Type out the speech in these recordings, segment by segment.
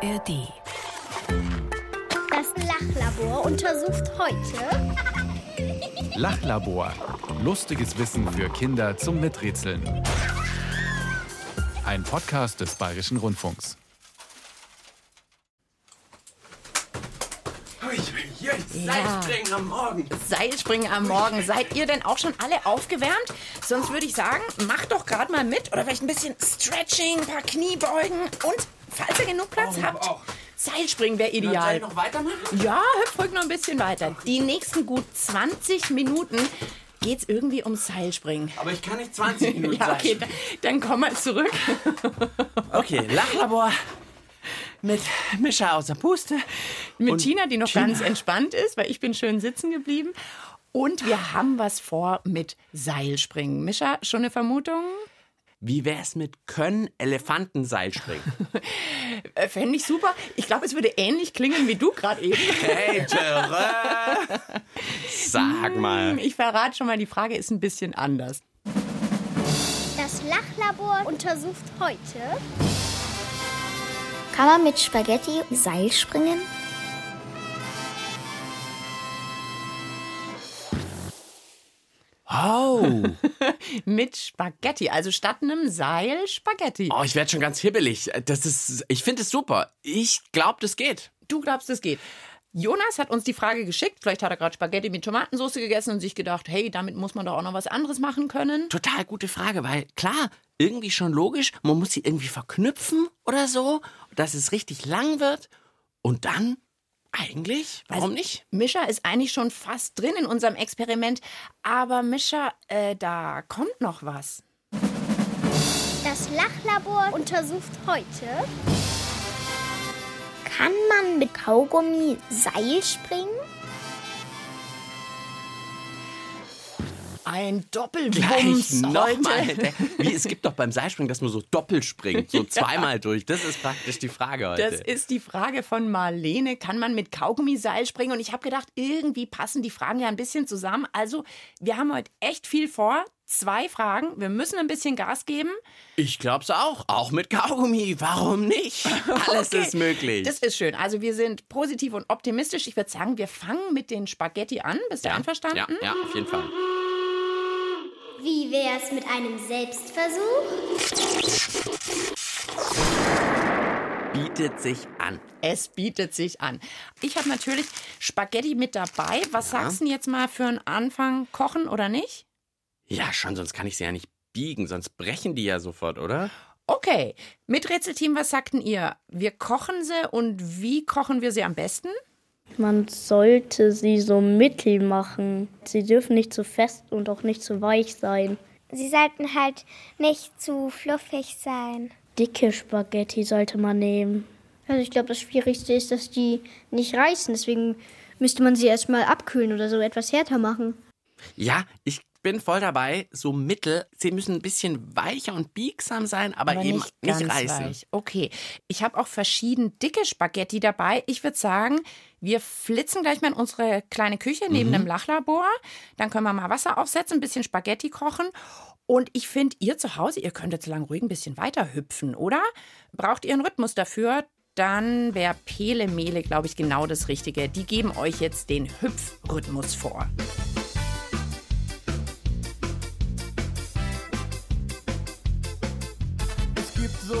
ARD. Das Lachlabor untersucht heute Lachlabor. Lustiges Wissen für Kinder zum Miträtseln. Ein Podcast des Bayerischen Rundfunks. Seilspringen am Morgen. Seilspringen am Morgen. Seid ihr denn auch schon alle aufgewärmt? Sonst würde ich sagen, macht doch gerade mal mit oder vielleicht ein bisschen Stretching, ein paar Kniebeugen und, falls ihr genug Platz Oh, habt, auch. Seilspringen wäre ideal. ich noch weitermachen? Ja, hüpf ruhig noch ein bisschen weiter. Die nächsten gut 20 Minuten geht's irgendwie ums Seilspringen. Aber ich kann nicht 20 Minuten Ja, okay, dann, dann komm mal zurück. Okay, Lachlabor mit Mischa aus der Puste. Mit Tina, die noch Tina. ganz entspannt ist, weil ich bin schön sitzen geblieben. Und wir haben was vor mit Seilspringen. Mischa, schon eine Vermutung? Wie wär's mit Können Elefanten Seilspringen? Äh, Fände ich super. Ich glaube, es würde ähnlich klingen wie du gerade eben. Hey, Tere! Sag mal. Ich verrate schon mal, die Frage ist ein bisschen anders. Das Lachlabor untersucht heute Kann man mit Spaghetti Seil springen? Oh, Mit Spaghetti, also statt einem Seil Spaghetti. oh ich werde schon ganz hibbelig. Das ist, ich finde es super. Ich glaube, das geht. Du glaubst, es geht. Jonas hat uns die Frage geschickt. Vielleicht hat er gerade Spaghetti mit Tomatensauce gegessen und sich gedacht, hey, damit muss man doch auch noch was anderes machen können. Total gute Frage, weil klar, irgendwie schon logisch, man muss sie irgendwie verknüpfen oder so, dass es richtig lang wird. Und dann, eigentlich, warum Also, nicht? Mischa ist eigentlich schon fast drin in unserem Experiment. Aber Mischa, äh, da kommt noch was. Das Lachlabor untersucht heute Kann man mit Kaugummi Seil springen? Ein Doppelwumms nochmal. heute. Wie, es gibt doch beim Seilspringen, dass man so doppelt springt, so zweimal durch. Das ist praktisch die Frage heute. Das ist die Frage von Marlene. Kann man mit Kaugummiseil springen? Und ich habe gedacht, irgendwie passen die Fragen ja ein bisschen zusammen. Also, wir haben heute echt viel vor. Zwei Fragen. Wir müssen ein bisschen Gas geben. ich glaub's auch. Auch mit Kaugummi. Warum nicht? Alles Okay. ist möglich. Das ist schön. Also, wir sind positiv und optimistisch. Ich würde sagen, wir fangen mit den Spaghetti an. Bist du ja, einverstanden? ja, ja, auf jeden Fall. Wie wär's mit einem Selbstversuch? Bietet sich an. Es bietet sich an. Ich habe natürlich Spaghetti mit dabei. Was sagst du denn jetzt mal für einen Anfang? Kochen oder nicht? Ja, schon, sonst kann ich sie ja nicht biegen, sonst brechen die ja sofort, oder? Okay. Miträtselteam, was sagten ihr? Wir kochen sie und wie kochen wir sie am besten? Man sollte sie so mittel machen. Sie dürfen nicht zu fest und auch nicht zu weich sein. Sie sollten halt nicht zu fluffig sein. Dicke Spaghetti sollte man nehmen. Also ich glaube, das Schwierigste ist, dass die nicht reißen. Deswegen müsste man sie erstmal abkühlen oder so etwas härter machen. Ja, ich bin voll dabei. So mittel. Sie müssen ein bisschen weicher und biegsam sein, aber, eben nicht, ganz reißen. weich. Okay. Ich habe auch verschieden dicke Spaghetti dabei. Ich würde sagen, wir flitzen gleich mal in unsere kleine Küche neben dem Lachlabor. Dann können wir mal Wasser aufsetzen, ein bisschen Spaghetti kochen. Und ich finde, ihr zu Hause, ihr könnt jetzt lang ruhig ein bisschen weiter hüpfen, oder? Braucht ihr einen Rhythmus dafür? Dann wäre Pele Mele, glaube ich, genau das Richtige. Die geben euch jetzt den Hüpfrhythmus vor.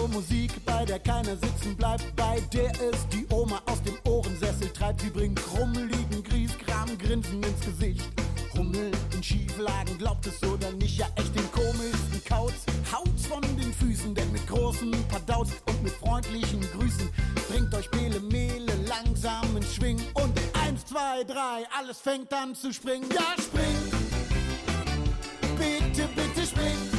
Musik, bei der keiner sitzen bleibt, bei der es die Oma aus dem Ohrensessel treibt. Sie bringt krummeligen Grieskram, Grinsen ins Gesicht. Hummel in Schieflagen, glaubt es oder nicht, ja echt den komischsten Kauz. Haut's von den Füßen, denn mit großen Padauts und mit freundlichen Grüßen bringt euch Pele Mele langsam ins Schwingen. Und eins, zwei, drei, alles fängt an zu springen. Ja, springt! Bitte, bitte springt!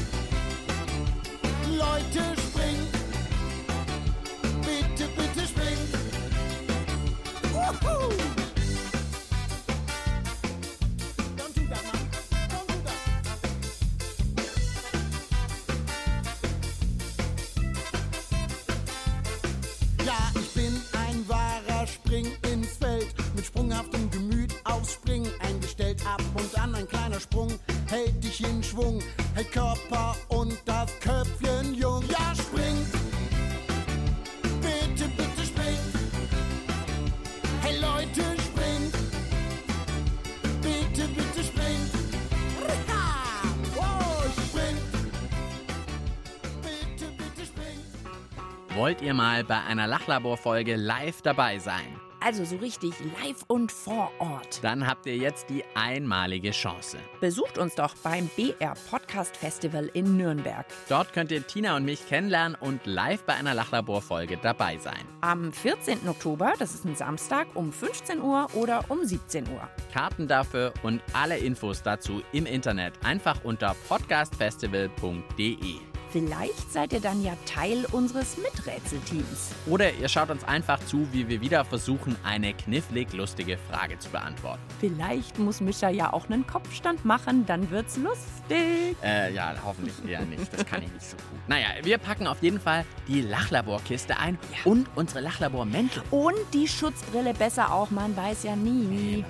Wollt ihr mal bei einer Lachlabor-Folge live dabei sein? Also so richtig live und vor Ort. Dann habt ihr jetzt die einmalige Chance. Besucht uns doch beim BR Podcast Festival in Nürnberg. Dort könnt ihr Tina und mich kennenlernen und live bei einer Lachlabor-Folge dabei sein. Am 14. Oktober, das ist ein Samstag, um 15 Uhr oder um 17 Uhr. Karten dafür und alle Infos dazu im Internet einfach unter podcastfestival.de. Vielleicht seid ihr dann ja Teil unseres Miträtselteams. Oder ihr schaut uns einfach zu, wie wir wieder versuchen, eine knifflig lustige Frage zu beantworten. Vielleicht muss Mischa ja auch einen Kopfstand machen, dann wird's lustig. Äh, ja, hoffentlich eher nicht. Das kann ich nicht so gut. Naja, wir packen auf jeden Fall die Lachlaborkiste ein Ja. und unsere Lachlabormäntel. Und die Schutzbrille besser auch, man weiß ja nie.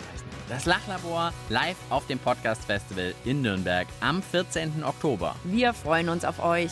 Das Lachlabor live auf dem Podcast Festival in Nürnberg am 14. Oktober. Wir freuen uns auf euch.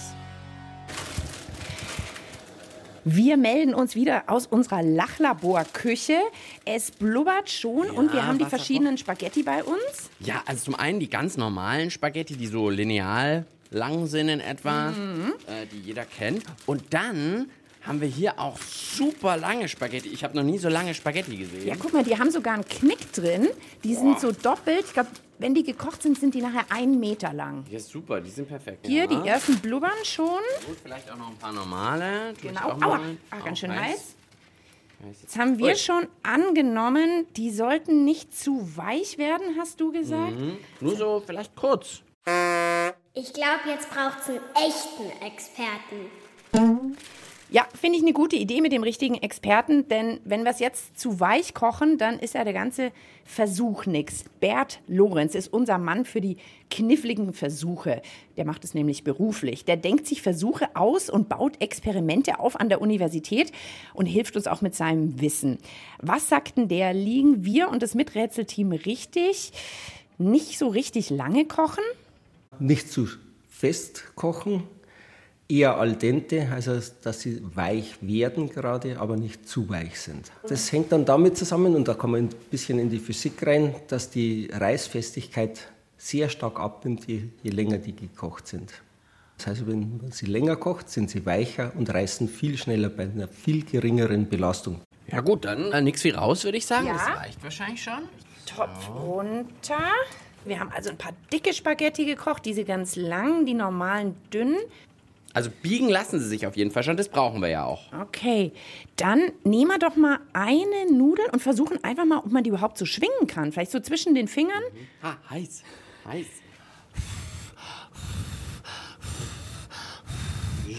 Wir melden uns wieder aus unserer Lachlaborküche. Es blubbert schon und wir haben die verschiedenen Spaghetti bei uns. Ja, also zum einen die ganz normalen Spaghetti, die so lineal lang sind in etwa, äh, die jeder kennt. Und dann haben wir hier auch super lange Spaghetti. Ich habe noch nie so lange Spaghetti gesehen. Ja, guck mal, die haben sogar einen Knick drin. Die sind so doppelt. Ich glaube, wenn die gekocht sind, sind die nachher einen Meter lang. Ja, super, die sind perfekt. Hier, ja. die ersten blubbern schon. Und vielleicht auch noch ein paar normale. Tu ich Genau. Aua, ah, Auch ganz schön heiß. heiß. Jetzt haben wir Ui. schon angenommen, die sollten nicht zu weich werden, hast du gesagt? Nur so vielleicht kurz. Ich glaube, jetzt braucht es einen echten Experten. Ja, finde ich eine gute Idee mit dem richtigen Experten, denn wenn wir es jetzt zu weich kochen, dann ist ja der ganze Versuch nix. Bert Lorenz ist unser Mann für die kniffligen Versuche. Der macht es nämlich beruflich. Der denkt sich Versuche aus und baut Experimente auf an der Universität und hilft uns auch mit seinem Wissen. Was sagten der? Liegen wir und das Miträtselteam richtig? Nicht so richtig lange kochen? nicht zu fest kochen, eher al dente, also dass sie weich werden gerade, aber nicht zu weich sind. Das hängt dann damit zusammen, und da kommen wir ein bisschen in die Physik rein, dass die Reißfestigkeit sehr stark abnimmt, je, je länger die gekocht sind. Das heißt, wenn man sie länger kocht, sind sie weicher und reißen viel schneller bei einer viel geringeren Belastung. Ja gut, dann äh, nix wie raus, würde ich sagen. Ja. Das reicht wahrscheinlich schon. Topf runter. Wir haben also ein paar dicke Spaghetti gekocht, diese ganz langen, die normalen dünnen. Also biegen lassen sie sich auf jeden Fall schon, das brauchen wir ja auch. Okay, dann nehmen wir doch mal eine Nudel und versuchen einfach mal, ob man die überhaupt so schwingen kann. Vielleicht so zwischen den Fingern. Ha, heiß, heiß.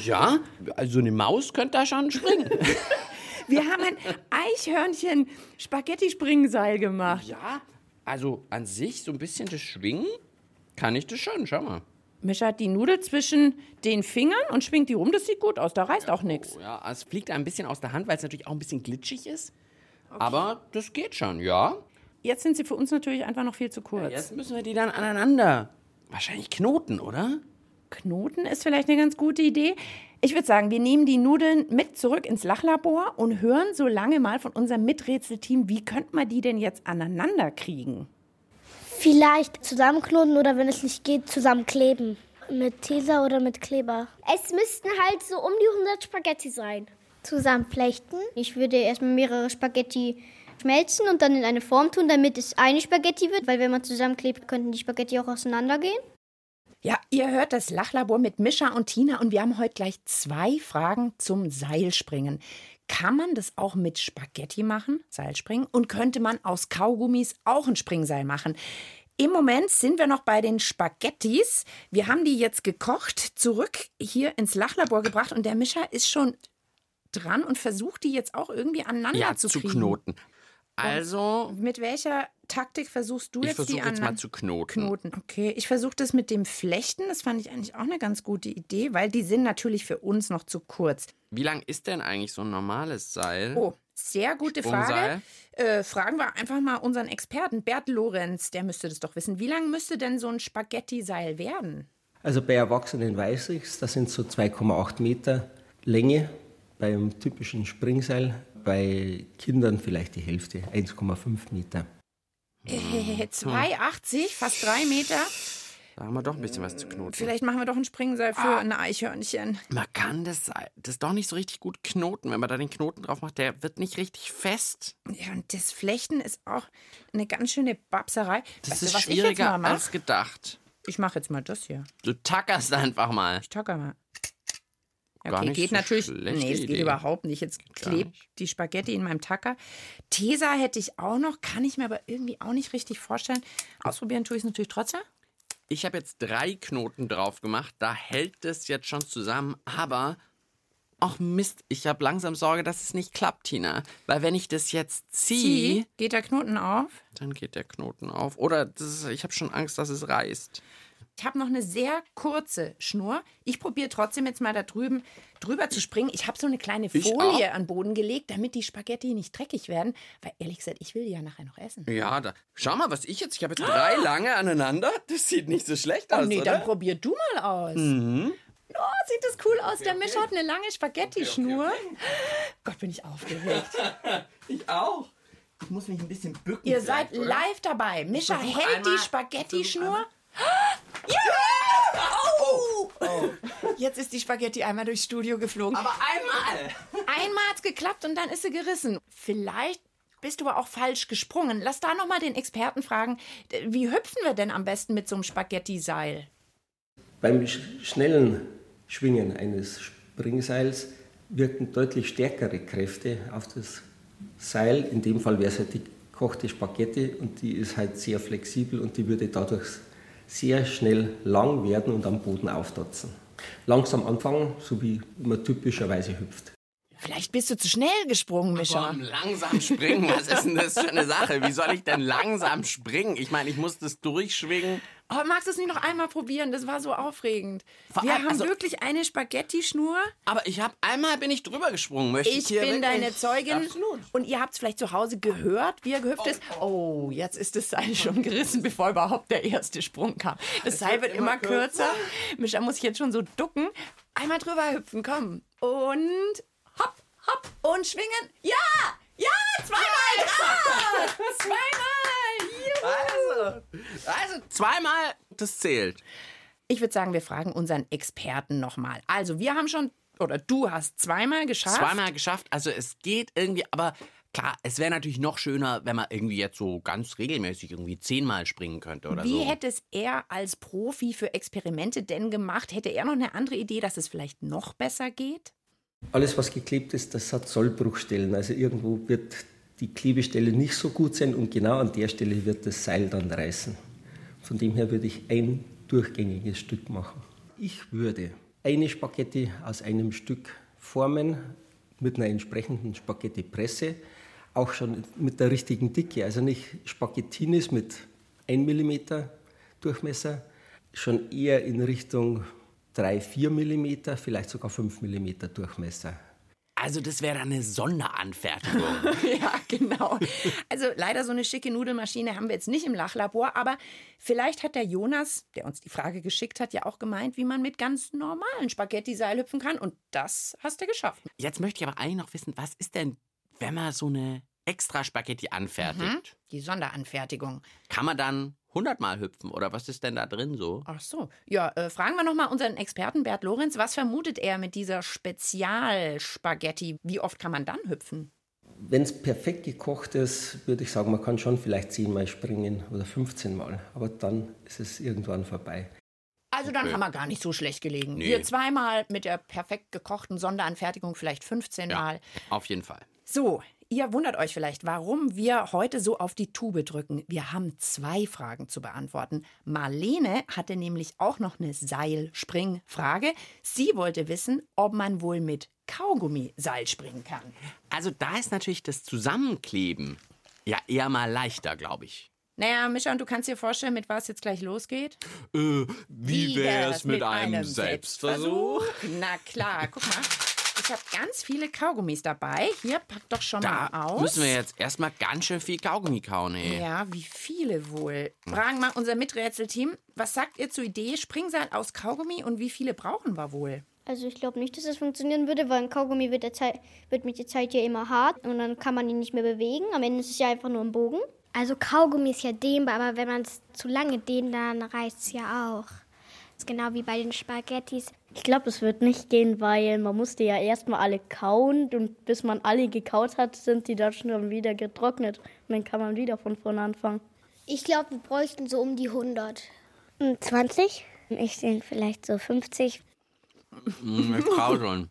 Ja, also eine Maus könnte da schon springen. Wir haben ein Eichhörnchen-Spaghetti-Springseil gemacht. ja, also an sich so ein bisschen das Schwingen kann ich das schon, schau mal. Mischa hat die Nudel zwischen den Fingern und schwingt die rum. Das sieht gut aus, da reißt auch nichts. Oh Ja, es fliegt ein bisschen aus der Hand, weil es natürlich auch ein bisschen glitschig ist. Aber das geht schon, ja. Jetzt sind sie für uns natürlich einfach noch viel zu kurz. Jetzt müssen wir die dann aneinander. Wahrscheinlich knoten, oder? Knoten ist vielleicht eine ganz gute Idee. Ich würde sagen, wir nehmen die Nudeln mit zurück ins Lachlabor und hören so lange mal von unserem Miträtselteam, wie könnte man die denn jetzt aneinander kriegen? Vielleicht zusammenknoten oder wenn es nicht geht, zusammenkleben. Mit Tesa oder mit Kleber. Es müssten halt so um die 100 Spaghetti sein. Zusammenflechten. Ich würde erstmal mehrere Spaghetti schmelzen und dann in eine Form tun, damit es eine Spaghetti wird, weil wenn man zusammenklebt, könnten die Spaghetti auch auseinandergehen. Ja, ihr hört das Lachlabor mit Mischa und Tina und wir haben heute gleich zwei Fragen zum Seilspringen. Kann man das auch mit Spaghetti machen, Seilspringen? Und könnte man aus Kaugummis auch ein Springseil machen? Im Moment sind wir noch bei den Spaghettis. Wir haben die jetzt gekocht, zurück hier ins Lachlabor gebracht und der Mischa ist schon dran und versucht die jetzt auch irgendwie aneinander Ja, zu zu knoten. Also, Mit welcher Taktik versuchst du ich jetzt die versuche jetzt mal zu knoten. Knoten. Okay, ich versuche das mit dem Flechten. Das fand ich eigentlich auch eine ganz gute Idee, weil die sind natürlich für uns noch zu kurz. Wie lang ist denn eigentlich so ein normales Seil? Oh, sehr gute Frage. Äh, fragen wir einfach mal unseren Experten, Bert Lorenz, der müsste das doch wissen. Wie lang müsste denn so ein Spaghetti-Seil werden? Also bei Erwachsenen weiß ich es, das sind so 2,8 Meter Länge beim typischen Springseil. Bei Kindern vielleicht die Hälfte, 1,5 Meter. Äh, 2,80, fast drei Meter. Da haben wir doch ein bisschen was zu knoten. Vielleicht machen wir doch ein Springseil für Ah. ein Eichhörnchen. Man kann das, das doch nicht so richtig gut knoten. Wenn man da den Knoten drauf macht, der wird nicht richtig fest. Ja, und das Flechten ist auch eine ganz schöne Babserei. Das weißt du, ist was schwieriger ich jetzt mal als gedacht. Ich mache jetzt mal das hier. Du tackerst einfach mal. Ich tacke mal. Gar Okay, nicht geht so natürlich. Nee, es geht Idee. überhaupt nicht. Jetzt klebt nicht. die Spaghetti in meinem Tacker. Tesa hätte ich auch noch, kann ich mir aber irgendwie auch nicht richtig vorstellen. Ausprobieren tue ich es natürlich trotzdem. Ich habe jetzt drei Knoten drauf gemacht. Da hält es jetzt schon zusammen. Aber, ach Mist, ich habe langsam Sorge, dass es nicht klappt, Tina. Weil wenn ich das jetzt ziehe, Zieh, geht der Knoten auf. dann geht der Knoten auf. Oder ist, ich habe schon Angst, dass es reißt. Ich habe noch eine sehr kurze Schnur. Ich probiere trotzdem jetzt mal da drüben drüber zu springen. Ich habe so eine kleine Folie an den Boden gelegt, damit die Spaghetti nicht dreckig werden. Weil ehrlich gesagt, ich will die ja nachher noch essen. Ja, da. Schau mal, was ich jetzt. Ich habe jetzt drei lange aneinander. Das sieht nicht so schlecht Oh aus, nee, oder? dann probier du mal aus. Mhm. Oh, sieht das cool aus. Der Mischer hat eine lange Spaghetti-Schnur. Gott, bin ich aufgeregt. Ich auch. Ich muss mich ein bisschen bücken. Ihr seid oder? live dabei. Mischa hält die Spaghetti-Schnur. Ja! Oh! Jetzt ist die Spaghetti einmal durchs Studio geflogen. Aber einmal. Einmal hat's geklappt und dann ist sie gerissen. Vielleicht bist du aber auch falsch gesprungen. Lass da noch mal den Experten fragen, wie hüpfen wir denn am besten mit so einem Spaghetti-Seil? Beim sch schnellen Schwingen eines Springseils wirken deutlich stärkere Kräfte auf das Seil. In dem Fall wäre es halt die gekochte Spaghetti und die ist halt sehr flexibel und die würde dadurch sehr schnell lang werden und am Boden auftatzen. Langsam anfangen, so wie man typischerweise hüpft. Vielleicht bist du zu schnell gesprungen, Mischa. Komm, langsam springen. Was ist denn das für eine Sache? Wie soll ich denn langsam springen? Ich meine, ich muss das durchschwingen. Oh, magst du es nicht noch einmal probieren? Das war so aufregend. Vor Wir allem, haben also- wirklich eine Spaghetti-Schnur. Aber ich habe einmal bin ich drüber gesprungen. Möchte ich, Ich bin wirklich- deine Zeugin. Absolut. Und ihr habt es vielleicht zu Hause gehört, wie er gehüpft ist. Oh, jetzt ist das Seil schon gerissen, bevor überhaupt der erste Sprung kam. Das Seil wird immer kürzer. Mischa muss ich jetzt schon so ducken. Einmal drüber hüpfen, komm. Und hopp, und schwingen. Ja! Ja! Zweimal! Ja! Zweimal! Juhu! Also, also zweimal, das zählt. Ich würde sagen, wir fragen unseren Experten nochmal. Also, wir haben schon, oder du hast zweimal geschafft. Zweimal geschafft. Also es geht irgendwie, aber klar, es wäre natürlich noch schöner, wenn man irgendwie jetzt so ganz regelmäßig irgendwie zehnmal springen könnte oder Wie so. hätte es er als Profi für Experimente denn gemacht? Hätte er noch eine andere Idee, dass es vielleicht noch besser geht? Alles, was geklebt ist, das hat Sollbruchstellen. Also irgendwo wird die Klebestelle nicht so gut sein und genau an der Stelle wird das Seil dann reißen. Von dem her würde ich ein durchgängiges Stück machen. Ich würde eine Spaghetti aus einem Stück formen mit einer entsprechenden Spaghettipresse, auch schon mit der richtigen Dicke, also nicht Spaghettinis mit 1 mm Durchmesser, schon eher in Richtung 3, 4 mm, vielleicht sogar 5 mm Durchmesser. Also das wäre eine Sonderanfertigung. ja, genau. Also leider so eine schicke Nudelmaschine haben wir jetzt nicht im Lachlabor, aber vielleicht hat der Jonas, der uns die Frage geschickt hat, ja auch gemeint, wie man mit ganz normalen Spaghetti-Seil hüpfen kann und das hast du geschafft. Jetzt möchte ich aber eigentlich noch wissen, was ist denn, wenn man so eine extra Spaghetti anfertigt? Die Sonderanfertigung. Kann man dann 100 Mal hüpfen oder was ist denn da drin so? Ach so. Ja, äh, fragen wir noch mal unseren Experten Bert Lorenz, was vermutet er mit dieser Spezialspaghetti? Wie oft kann man dann hüpfen? Wenn es perfekt gekocht ist, würde ich sagen, man kann schon vielleicht 10 Mal springen oder 15 Mal, aber dann ist es irgendwann vorbei. Also dann Okay. haben wir gar nicht so schlecht gelegen. Nee. Wir zweimal mit der perfekt gekochten Sonderanfertigung vielleicht 15 Mal. Auf jeden Fall. So, ihr wundert euch vielleicht, warum wir heute so auf die Tube drücken. Wir haben zwei Fragen zu beantworten. Marlene hatte nämlich auch noch eine Seilspringfrage. Sie wollte wissen, ob man wohl mit Kaugummi Seil springen kann. Also da ist natürlich das Zusammenkleben ja eher mal leichter, glaube ich. Naja, Mischa, und du kannst dir vorstellen, mit was jetzt gleich losgeht? Äh, Wie wär's mit einem Na klar, guck mal. Ich habe ganz viele Kaugummis dabei. Hier, pack doch schon Da mal aus. müssen wir jetzt erstmal ganz schön viel Kaugummi kauen, ey. Ja, wie viele wohl? Fragen mal unser Miträtselteam. Was sagt ihr zur Idee Springseil aus Kaugummi und wie viele brauchen wir wohl? Also ich glaube nicht, dass das funktionieren würde, weil ein Kaugummi wird, der Zeit, wird mit der Zeit ja immer hart und dann kann man ihn nicht mehr bewegen. Am Ende ist es ja einfach nur ein Bogen. Also Kaugummi ist ja dehnbar, aber wenn man es zu lange dehnt, dann reißt es ja auch. Das ist genau wie bei den Spaghettis. Ich glaube, es wird nicht gehen, weil man musste ja erstmal alle kauen und bis man alle gekaut hat, sind die dann schon wieder getrocknet. Und dann kann man wieder von vorne anfangen. Ich glaube, wir bräuchten so um die 100. 20? Ich denke vielleicht so 50. Mm, Ich trau schon.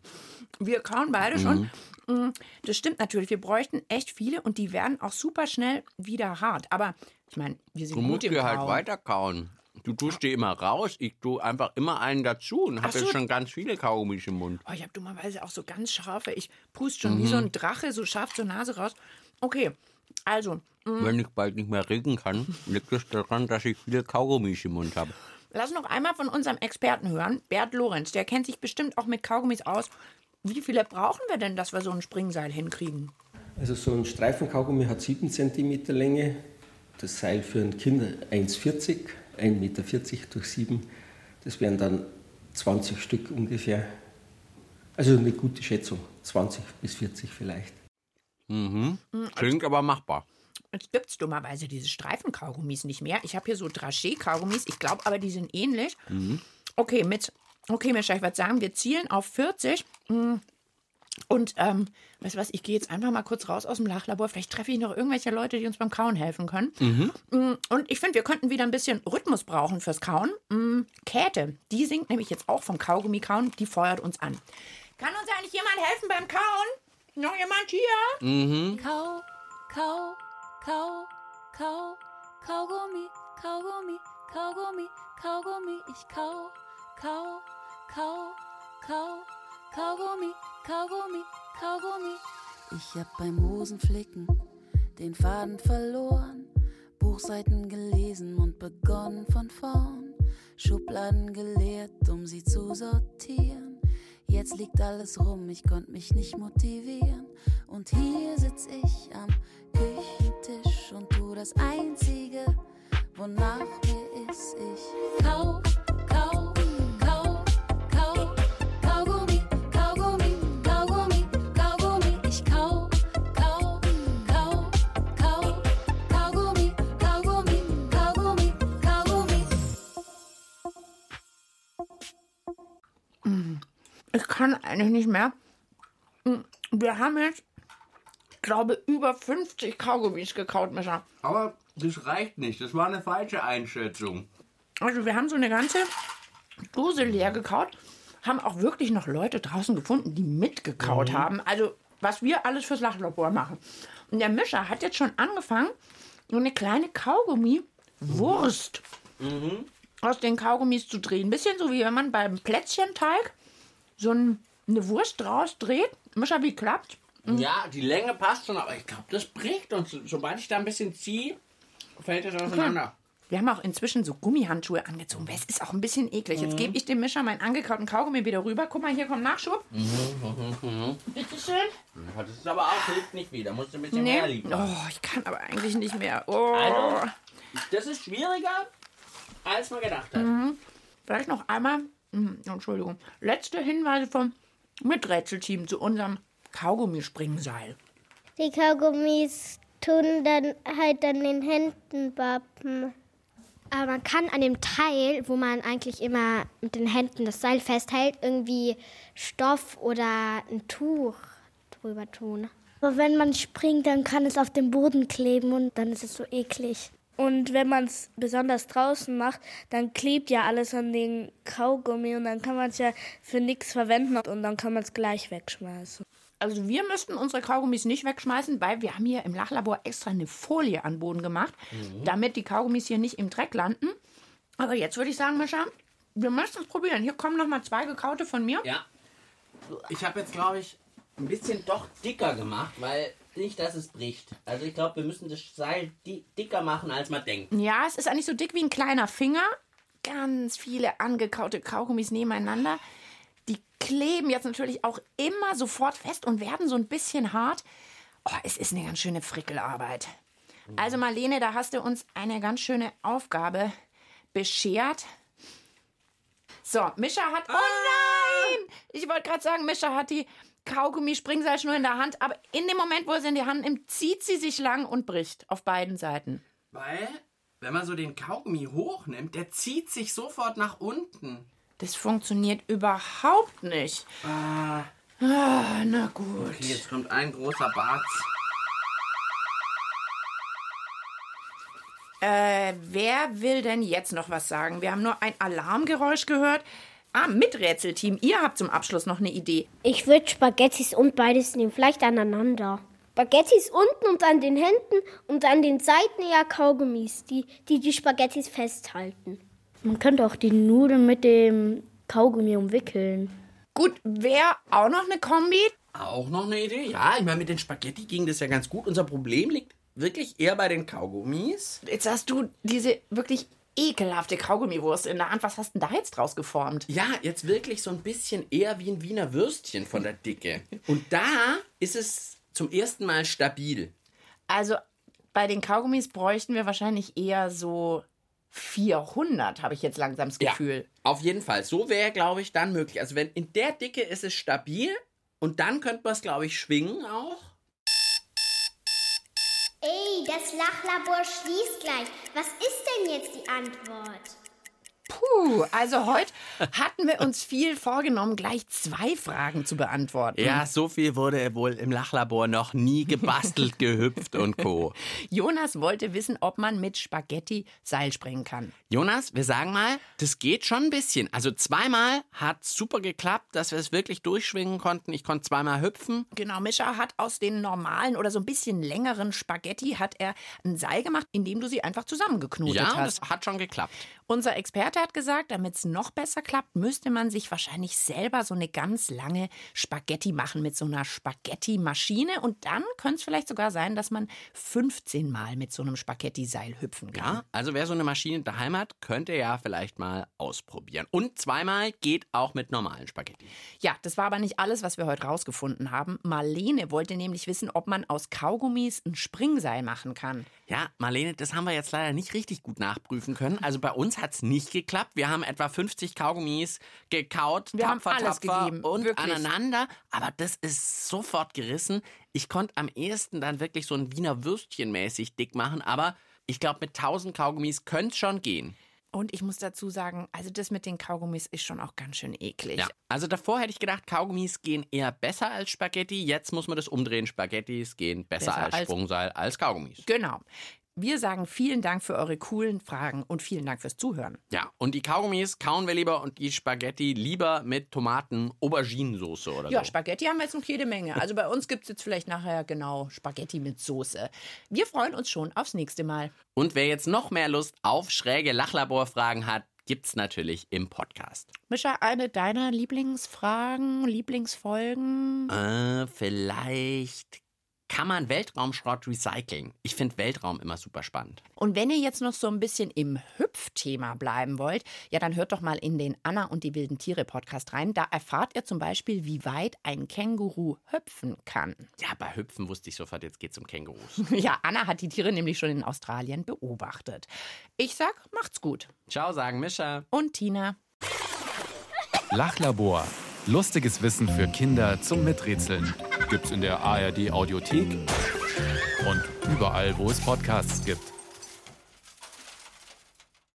Wir kauen beide schon. Mm, Das stimmt natürlich. Wir bräuchten echt viele und die werden auch super schnell wieder hart. Aber ich meine, wir sind Du gut musst im dir halt Kauen. weiter kauen. Du tust die immer raus, ich tue einfach immer einen dazu und habe so. jetzt schon ganz viele Kaugummis im Mund. Oh, ich habe dummerweise auch so ganz scharfe. Ich pust schon wie so ein Drache, so scharf zur Nase raus. Okay, also, mm, Wenn ich bald nicht mehr reden kann, liegt es daran, dass ich viele Kaugummis im Mund habe. lass noch einmal von unserem Experten hören. Bert Lorenz, der kennt sich bestimmt auch mit Kaugummis aus. Wie viele brauchen wir denn, dass wir so ein Springseil hinkriegen? Also so ein Streifenkaugummi hat 7 cm Länge, das Seil für ein Kind 1,40, 1,40 Meter durch 7. Das wären dann 20 Stück ungefähr. Also eine gute Schätzung, 20 bis 40 vielleicht. Mhm. Klingt aber machbar. Jetzt gibt es dummerweise diese Streifenkaugummis nicht mehr. Ich habe hier so Dragé-Kaugummis. Ich glaube aber, die sind ähnlich. Okay, mit. Okay, Mischa, ich würde sagen, wir zielen auf 40. Mm. Und, ähm, weißt du was, ich gehe jetzt einfach mal kurz raus aus dem Lachlabor. Vielleicht treffe ich noch irgendwelche Leute, die uns beim Kauen helfen können. Mm, Und ich finde, wir könnten wieder ein bisschen Rhythmus brauchen fürs Kauen. Mm, Käthe, die singt nämlich jetzt auch vom Kaugummi kauen. Die feuert uns an. Kann uns eigentlich jemand helfen beim Kauen? Noch jemand hier? Kau, Kau, Kau, Kau, Kaugummi, Kaugummi, Kaugummi, Kaugummi, ich kau, Kau, Kau, Kau, Kaugummi, Kaugummi, Kaugummi. Ich hab beim Hosenflicken den Faden verloren, Buchseiten gelesen und begonnen von vorn, Schubladen geleert, um sie zu sortieren. Jetzt liegt alles rum, ich konnte mich nicht motivieren. Und hier sitz ich am Küchentisch und tu das Einzige, wonach mir ist. Ich kann eigentlich nicht mehr. Mm, Wir haben jetzt, glaube über 50 Kaugummis gekaut, Mischa. Aber das reicht nicht. Das war eine falsche Einschätzung. Also wir haben so eine ganze Dose leer gekaut, haben auch wirklich noch Leute draußen gefunden, die mitgekaut haben. Also was wir alles fürs Lachlabor machen. Und der Mischer hat jetzt schon angefangen, so eine kleine Kaugummi-Wurst aus den Kaugummis zu drehen. Ein bisschen so wie wenn man beim Plätzchenteig so ein, eine Wurst draus dreht. Mischer, wie klappt? Ja, die Länge passt schon, aber ich glaube, das bricht. Und so- sobald ich da ein bisschen ziehe, fällt es auseinander. Wir haben auch inzwischen so Gummihandschuhe angezogen, weil es ist auch ein bisschen eklig. Jetzt gebe ich dem Mischer meinen angekauten Kaugummi wieder rüber. Guck mal, hier kommt Nachschub. Bitte schön. Ja, Das ist aber auch, hilft nicht wieder. Musst du ein bisschen mehr liefern. Oh, ich kann aber eigentlich nicht mehr. Oh. Also, das ist schwieriger, als man gedacht hat. Vielleicht noch einmal, Entschuldigung, letzte Hinweise vom Miträtselteam zu unserem Kaugummispringseil. Die Kaugummis tun dann halt an den Händen bappen. Aber man kann an dem Teil, wo man eigentlich immer mit den Händen das Seil festhält, irgendwie Stoff oder ein Tuch drüber tun. Aber wenn man springt, dann kann es auf dem Boden kleben und dann ist es so eklig. Und wenn man es besonders draußen macht, dann klebt ja alles an den Kaugummi und dann kann man es ja für nichts verwenden und dann kann man es gleich wegschmeißen. Also wir müssten unsere Kaugummis nicht wegschmeißen, weil wir haben hier im Lachlabor extra eine Folie an den Boden gemacht, damit die Kaugummis hier nicht im Dreck landen. Aber jetzt würde ich sagen, Mischa, wir müssen es probieren. Hier kommen noch mal zwei gekaute von mir. Ja. Ich habe jetzt, glaube ich, ein bisschen doch dicker gemacht, weil nicht, dass es bricht. Also ich glaube, wir müssen das Seil di dicker machen, als man denkt. Ja, es ist eigentlich so dick wie ein kleiner Finger. Ganz viele angekaute Kaugummis nebeneinander. Die kleben jetzt natürlich auch immer sofort fest und werden so ein bisschen hart. Oh, es ist eine ganz schöne Frickelarbeit. Also Marlene, da hast du uns eine ganz schöne Aufgabe beschert. So, Mischa hat... Oh nein! Ich wollte gerade sagen, Mischa hat die Kaugummi-Springseilschnur in der Hand, aber in dem Moment, wo er sie in die Hand nimmt, zieht sie sich lang und bricht auf beiden Seiten. Weil, wenn man so den Kaugummi hochnimmt, der zieht sich sofort nach unten. Das funktioniert überhaupt nicht. Ah, Ah, na gut. okay, jetzt kommt ein großer Batz. Äh, wer will denn jetzt noch was sagen? Wir haben nur ein Alarmgeräusch gehört. Ah, Miträtselteam, ihr habt zum Abschluss noch eine Idee. Ich würde Spaghettis und beides nehmen, vielleicht aneinander. Spaghettis unten und an den Händen und an den Seiten eher Kaugummis, die die, die Spaghettis festhalten. Man könnte auch die Nudeln mit dem Kaugummi umwickeln. Gut, wer auch noch eine Kombi? Auch noch eine Idee? Ja, ich meine, mit den Spaghetti ging das ja ganz gut. Unser Problem liegt wirklich eher bei den Kaugummis. Jetzt hast du diese wirklich ekelhafte Kaugummiwurst in der Hand. Was hast denn da jetzt draus geformt? Ja, jetzt wirklich so ein bisschen eher wie ein Wiener Würstchen von der Dicke. Und da ist es zum ersten Mal stabil. Also bei den Kaugummis bräuchten wir wahrscheinlich eher so 400, habe ich jetzt langsam das Gefühl. Auf jeden Fall. So wäre, glaube ich, dann möglich. Also wenn in der Dicke ist es stabil und dann könnte man es, glaube ich, schwingen auch. Ey, das Lachlabor schließt gleich. Was ist denn jetzt die Antwort? Puh, also heute hatten wir uns viel vorgenommen, gleich zwei Fragen zu beantworten. Ja, so viel wurde wohl im Lachlabor noch nie gebastelt, gehüpft und Co. Jonas wollte wissen, ob man mit Spaghetti Seil springen kann. Jonas, wir sagen mal, das geht schon ein bisschen. Also zweimal hat super geklappt, dass wir es wirklich durchschwingen konnten. Ich konnte zweimal hüpfen. Genau, Mischa hat aus den normalen oder so ein bisschen längeren Spaghetti hat er ein Seil gemacht, indem du sie einfach zusammengeknotet Ja, hast. das hat schon geklappt. Unser Experte hat gesagt, damit es noch besser klappt, müsste man sich wahrscheinlich selber so eine ganz lange Spaghetti machen mit so einer Spaghetti-Maschine. Und dann könnte es vielleicht sogar sein, dass man 15 Mal mit so einem Spaghetti-Seil hüpfen kann. Ja, also wer so eine Maschine daheim hat, könnte ja vielleicht mal ausprobieren. Und zweimal geht auch mit normalen Spaghetti. Ja, das war aber nicht alles, was wir heute rausgefunden haben. Marlene wollte nämlich wissen, ob man aus Kaugummis ein Springseil machen kann. Ja, Marlene, das haben wir jetzt leider nicht richtig gut nachprüfen können. Also bei uns hat es nicht geklappt. Wir haben etwa 50 Kaugummis gekaut, Wir haben tapfer, alles tapfer gegeben, und wirklich. aneinander. Aber das ist sofort gerissen. Ich konnte am ehesten dann wirklich so ein Wiener Würstchen mäßig dick machen. Aber ich glaube, mit 1000 Kaugummis könnte es schon gehen. Und ich muss dazu sagen, also das mit den Kaugummis ist schon auch ganz schön eklig. Ja, also davor hätte ich gedacht, Kaugummis gehen eher besser als Spaghetti. Jetzt muss man das umdrehen. Spaghettis gehen besser, Besser als, als- Sprungseil als Kaugummis. Genau. Wir sagen vielen Dank für eure coolen Fragen und vielen Dank fürs Zuhören. Ja, und die Kaugummis kauen wir lieber und die Spaghetti lieber mit Tomaten, Auberginensoße oder Ja, so. Spaghetti haben wir jetzt noch jede Menge. Also bei uns gibt es jetzt vielleicht nachher genau Spaghetti mit Soße. Wir freuen uns schon aufs nächste Mal. Und wer jetzt noch mehr Lust auf schräge Lachlaborfragen hat, gibt's natürlich im Podcast. Mischa, eine deiner Lieblingsfragen, Lieblingsfolgen? Äh, vielleicht kann man Weltraumschrott recyceln. Ich finde Weltraum immer super spannend. Und wenn ihr jetzt noch so ein bisschen im Hüpfthema bleiben wollt, ja, dann hört doch mal in den Anna und die wilden Tiere Podcast rein. Da erfahrt ihr zum Beispiel, wie weit ein Känguru hüpfen kann. Ja, bei Hüpfen wusste ich sofort, jetzt geht's um Kängurus. Ja, Anna hat die Tiere nämlich schon in Australien beobachtet. Ich sag, macht's gut. Ciao, sagen Mischa. Und Tina. Lachlabor. Lustiges Wissen für Kinder zum Miträtseln. Gibt's in der ARD Audiothek und überall, wo es Podcasts gibt.